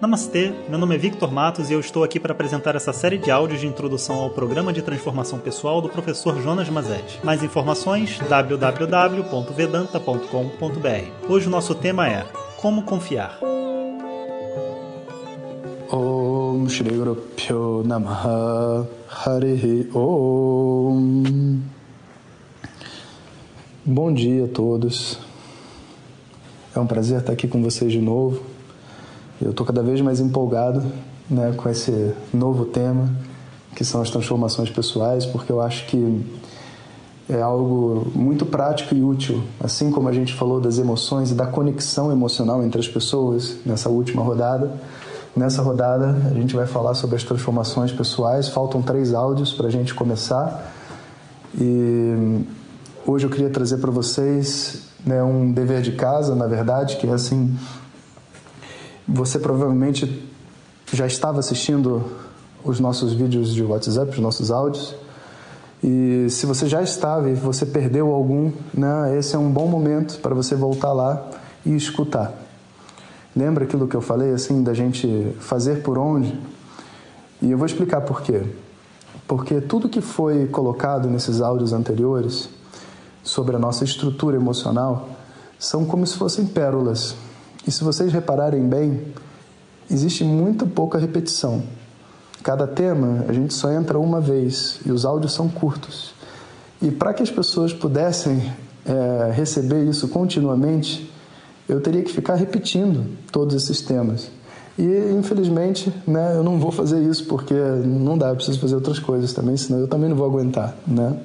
Namastê, meu nome é Victor Matos e eu estou aqui para apresentar essa série de áudios de introdução ao programa de transformação pessoal do professor Jonas Mazet. Mais informações www.vedanta.com.br. Hoje o nosso tema é Como confiar. Om Shri Namaha Om Bom dia a todos. É um prazer estar aqui com vocês de novo. Eu estou cada vez mais empolgado né, com esse novo tema, que são as transformações pessoais, porque eu acho que é algo muito prático e útil. Assim como a gente falou das emoções e da conexão emocional entre as pessoas nessa última rodada, nessa rodada a gente vai falar sobre as transformações pessoais. Faltam três áudios para a gente começar. E hoje eu queria trazer para vocês né, um dever de casa, na verdade, que é assim você provavelmente já estava assistindo os nossos vídeos de WhatsApp, os nossos áudios. E se você já estava e você perdeu algum, né, esse é um bom momento para você voltar lá e escutar. Lembra aquilo que eu falei, assim, da gente fazer por onde? E eu vou explicar por quê. Porque tudo que foi colocado nesses áudios anteriores sobre a nossa estrutura emocional são como se fossem pérolas e se vocês repararem bem, existe muito pouca repetição. Cada tema a gente só entra uma vez e os áudios são curtos. E para que as pessoas pudessem é, receber isso continuamente, eu teria que ficar repetindo todos esses temas. E infelizmente, né, eu não vou fazer isso porque não dá, eu preciso fazer outras coisas também, senão eu também não vou aguentar, né?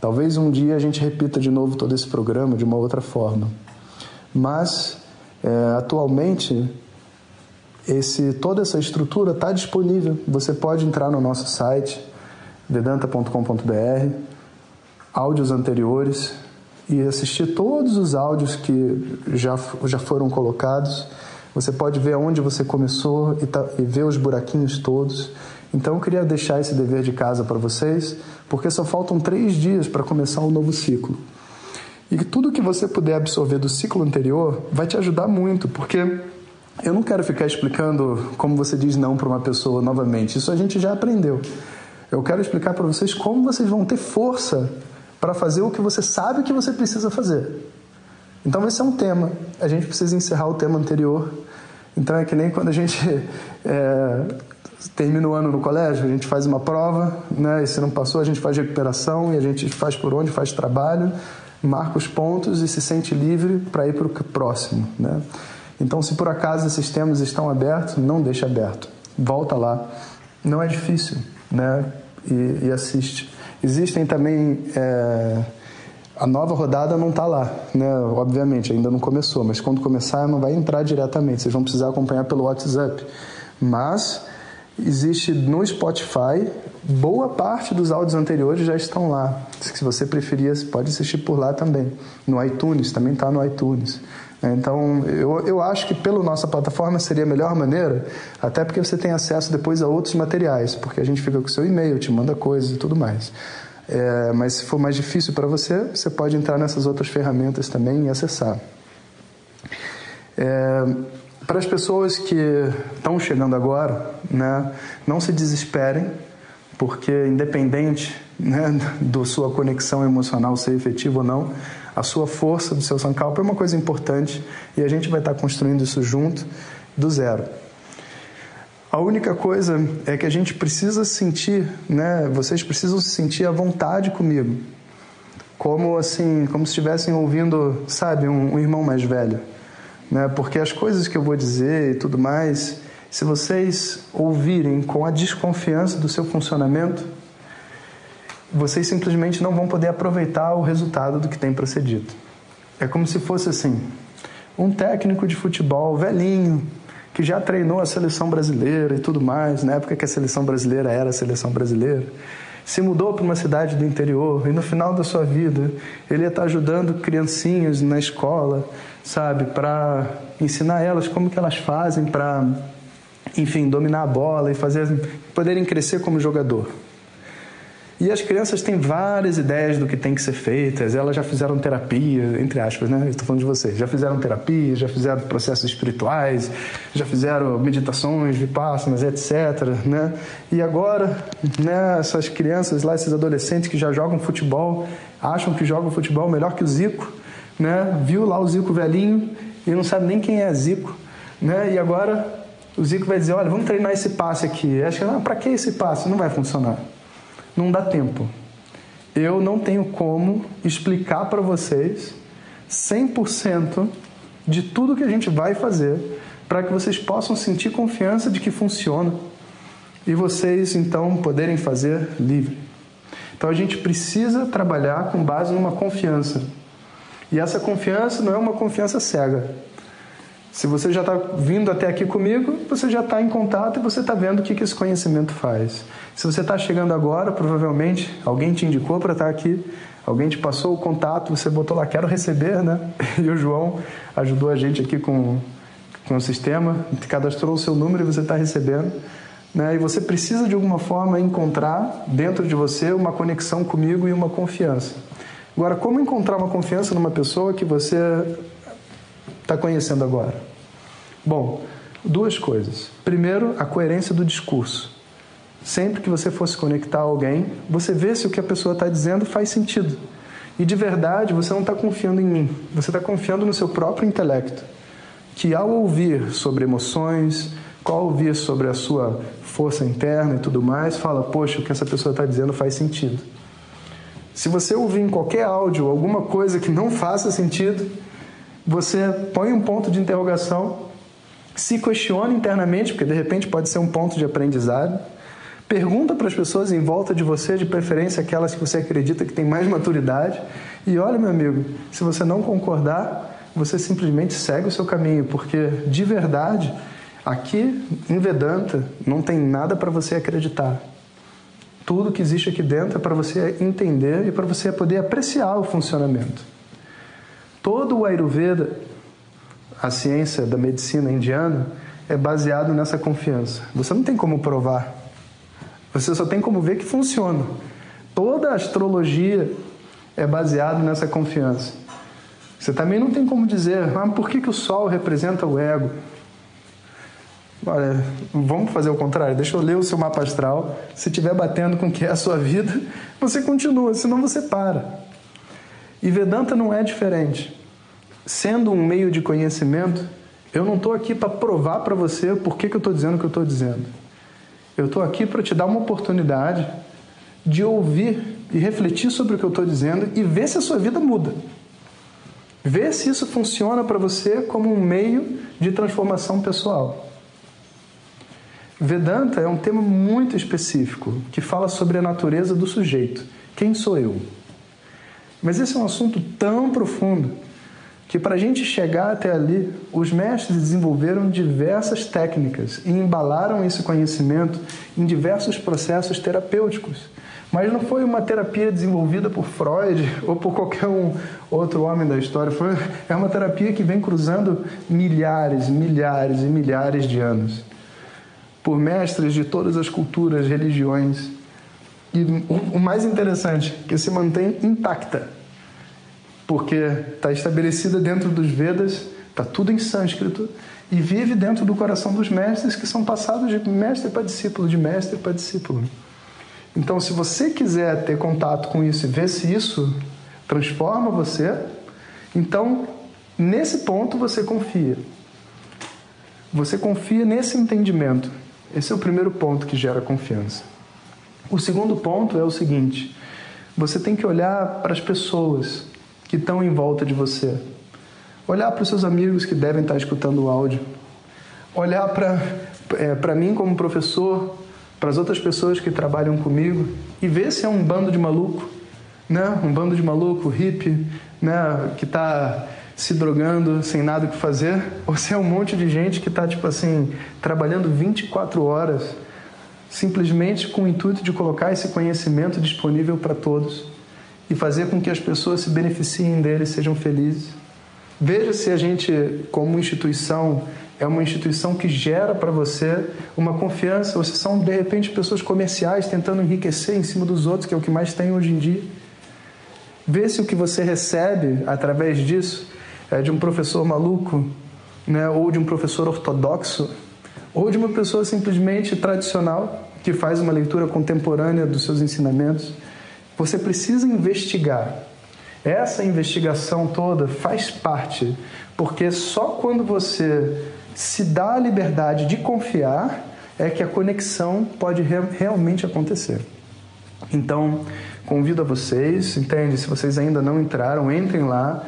Talvez um dia a gente repita de novo todo esse programa de uma outra forma. Mas é, atualmente, esse, toda essa estrutura está disponível. Você pode entrar no nosso site, vedanta.com.br, áudios anteriores e assistir todos os áudios que já, já foram colocados. Você pode ver aonde você começou e, tá, e ver os buraquinhos todos. Então eu queria deixar esse dever de casa para vocês, porque só faltam três dias para começar um novo ciclo. E tudo que você puder absorver do ciclo anterior vai te ajudar muito, porque eu não quero ficar explicando como você diz não para uma pessoa novamente. Isso a gente já aprendeu. Eu quero explicar para vocês como vocês vão ter força para fazer o que você sabe que você precisa fazer. Então, esse é um tema. A gente precisa encerrar o tema anterior. Então, é que nem quando a gente é, termina o ano no colégio, a gente faz uma prova, né? e se não passou, a gente faz recuperação e a gente faz por onde, faz trabalho marca os pontos e se sente livre para ir para o próximo. Né? Então, se por acaso esses temas estão abertos, não deixe aberto. Volta lá. Não é difícil, né? E, e assiste. Existem também. É... A nova rodada não está lá, né? Obviamente, ainda não começou, mas quando começar não vai entrar diretamente. Vocês vão precisar acompanhar pelo WhatsApp. Mas existe no Spotify, boa parte dos áudios anteriores já estão lá. Se você preferir, pode assistir por lá também. No iTunes, também está no iTunes. Então, eu, eu acho que pela nossa plataforma seria a melhor maneira, até porque você tem acesso depois a outros materiais, porque a gente fica com o seu e-mail, te manda coisas e tudo mais. É, mas se for mais difícil para você, você pode entrar nessas outras ferramentas também e acessar. É, para as pessoas que estão chegando agora, né, não se desesperem, porque independente né, da sua conexão emocional ser efetiva ou não, a sua força do seu Sankalpa é uma coisa importante e a gente vai estar construindo isso junto do zero. A única coisa é que a gente precisa sentir, né, vocês precisam se sentir à vontade comigo, como assim, como se estivessem ouvindo, sabe, um, um irmão mais velho né? Porque as coisas que eu vou dizer e tudo mais, se vocês ouvirem com a desconfiança do seu funcionamento, vocês simplesmente não vão poder aproveitar o resultado do que tem procedido. É como se fosse assim: um técnico de futebol velhinho que já treinou a seleção brasileira e tudo mais, na época que a seleção brasileira era a seleção brasileira, se mudou para uma cidade do interior e no final da sua vida ele ia estar ajudando criancinhas na escola sabe, para ensinar elas como que elas fazem para, enfim, dominar a bola e fazer poderem crescer como jogador. E as crianças têm várias ideias do que tem que ser feitas. Elas já fizeram terapia, entre aspas, né? Estou falando de vocês. Já fizeram terapia, já fizeram processos espirituais, já fizeram meditações, vipassanas, etc. Né? E agora, né, essas crianças lá, esses adolescentes que já jogam futebol, acham que jogam futebol melhor que o Zico, né? Viu lá o Zico velhinho e não sabe nem quem é Zico, né? E agora o Zico vai dizer, olha, vamos treinar esse passe aqui. Acho que, ah, para que esse passe? Não vai funcionar não dá tempo. Eu não tenho como explicar para vocês 100% de tudo que a gente vai fazer para que vocês possam sentir confiança de que funciona e vocês então poderem fazer livre. Então a gente precisa trabalhar com base numa confiança. E essa confiança não é uma confiança cega. Se você já está vindo até aqui comigo, você já está em contato e você está vendo o que, que esse conhecimento faz. Se você está chegando agora, provavelmente alguém te indicou para estar tá aqui, alguém te passou o contato, você botou lá, quero receber, né? E o João ajudou a gente aqui com, com o sistema, cadastrou o seu número e você está recebendo. Né? E você precisa de alguma forma encontrar dentro de você uma conexão comigo e uma confiança. Agora, como encontrar uma confiança numa pessoa que você está conhecendo agora? Bom, duas coisas. Primeiro, a coerência do discurso. Sempre que você for se conectar a alguém, você vê se o que a pessoa está dizendo faz sentido. E de verdade, você não está confiando em mim, você está confiando no seu próprio intelecto. Que ao ouvir sobre emoções, ao ouvir sobre a sua força interna e tudo mais, fala: Poxa, o que essa pessoa está dizendo faz sentido. Se você ouvir em qualquer áudio alguma coisa que não faça sentido, você põe um ponto de interrogação, se questiona internamente, porque de repente pode ser um ponto de aprendizado. Pergunta para as pessoas em volta de você, de preferência aquelas que você acredita que tem mais maturidade. E olha, meu amigo, se você não concordar, você simplesmente segue o seu caminho, porque de verdade, aqui em Vedanta não tem nada para você acreditar. Tudo que existe aqui dentro é para você entender e para você poder apreciar o funcionamento. Todo o Ayurveda, a ciência da medicina indiana, é baseado nessa confiança. Você não tem como provar. Você só tem como ver que funciona. Toda a astrologia é baseada nessa confiança. Você também não tem como dizer, ah, por que, que o Sol representa o ego? Olha, vamos fazer o contrário. Deixa eu ler o seu mapa astral. Se estiver batendo com o que é a sua vida, você continua, senão você para. E Vedanta não é diferente. Sendo um meio de conhecimento, eu não estou aqui para provar para você por que, que eu estou dizendo o que eu estou dizendo. Eu estou aqui para te dar uma oportunidade de ouvir e refletir sobre o que eu estou dizendo e ver se a sua vida muda. Ver se isso funciona para você como um meio de transformação pessoal. Vedanta é um tema muito específico que fala sobre a natureza do sujeito. Quem sou eu? Mas esse é um assunto tão profundo que para a gente chegar até ali, os mestres desenvolveram diversas técnicas e embalaram esse conhecimento em diversos processos terapêuticos. Mas não foi uma terapia desenvolvida por Freud ou por qualquer um outro homem da história. Foi, é uma terapia que vem cruzando milhares, milhares e milhares de anos. Por mestres de todas as culturas, religiões. E o mais interessante, que se mantém intacta porque está estabelecida dentro dos Vedas, está tudo em sânscrito e vive dentro do coração dos mestres que são passados de mestre para discípulo, de mestre para discípulo. Então, se você quiser ter contato com isso e ver se isso transforma você, então nesse ponto você confia. Você confia nesse entendimento. Esse é o primeiro ponto que gera confiança. O segundo ponto é o seguinte: você tem que olhar para as pessoas que estão em volta de você. Olhar para os seus amigos que devem estar escutando o áudio. Olhar para é, mim como professor, para as outras pessoas que trabalham comigo e ver se é um bando de maluco, né? Um bando de maluco, hippie, né? Que está se drogando sem nada o que fazer, ou se é um monte de gente que está, tipo assim, trabalhando 24 horas, simplesmente com o intuito de colocar esse conhecimento disponível para todos e fazer com que as pessoas se beneficiem dele, sejam felizes. Veja se a gente, como instituição é uma instituição que gera para você uma confiança. Vocês são, de repente, pessoas comerciais tentando enriquecer em cima dos outros, que é o que mais tem hoje em dia. Vê se o que você recebe através disso é de um professor maluco, né, ou de um professor ortodoxo, ou de uma pessoa simplesmente tradicional que faz uma leitura contemporânea dos seus ensinamentos. Você precisa investigar. Essa investigação toda faz parte, porque só quando você se dá a liberdade de confiar, é que a conexão pode re realmente acontecer. Então, convido a vocês, entende? Se vocês ainda não entraram, entrem lá,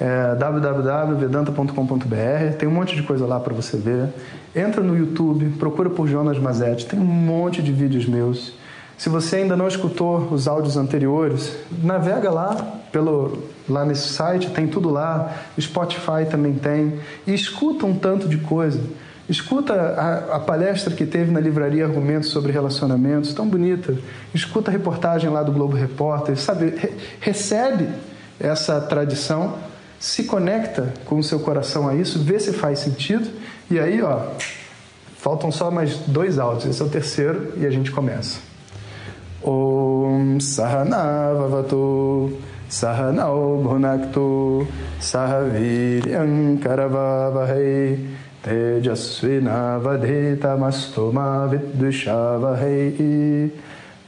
é, www.vedanta.com.br, tem um monte de coisa lá para você ver. Entra no YouTube, procura por Jonas Mazetti, tem um monte de vídeos meus. Se você ainda não escutou os áudios anteriores, navega lá pelo lá nesse site, tem tudo lá. Spotify também tem. E escuta um tanto de coisa. Escuta a, a, palestra que teve na livraria Argumentos sobre Relacionamentos, tão bonita. Escuta a reportagem lá do Globo Repórter, sabe? Re, recebe essa tradição, se conecta com o seu coração a isso, vê se faz sentido, e aí, ó, faltam só mais dois áudios, esse é o terceiro, e a gente começa. Om Sahanavavatu Sahanau Bhunaktu Sahaviryam Karavavahai Tejasvinavadhitamastu Mavidvishavahai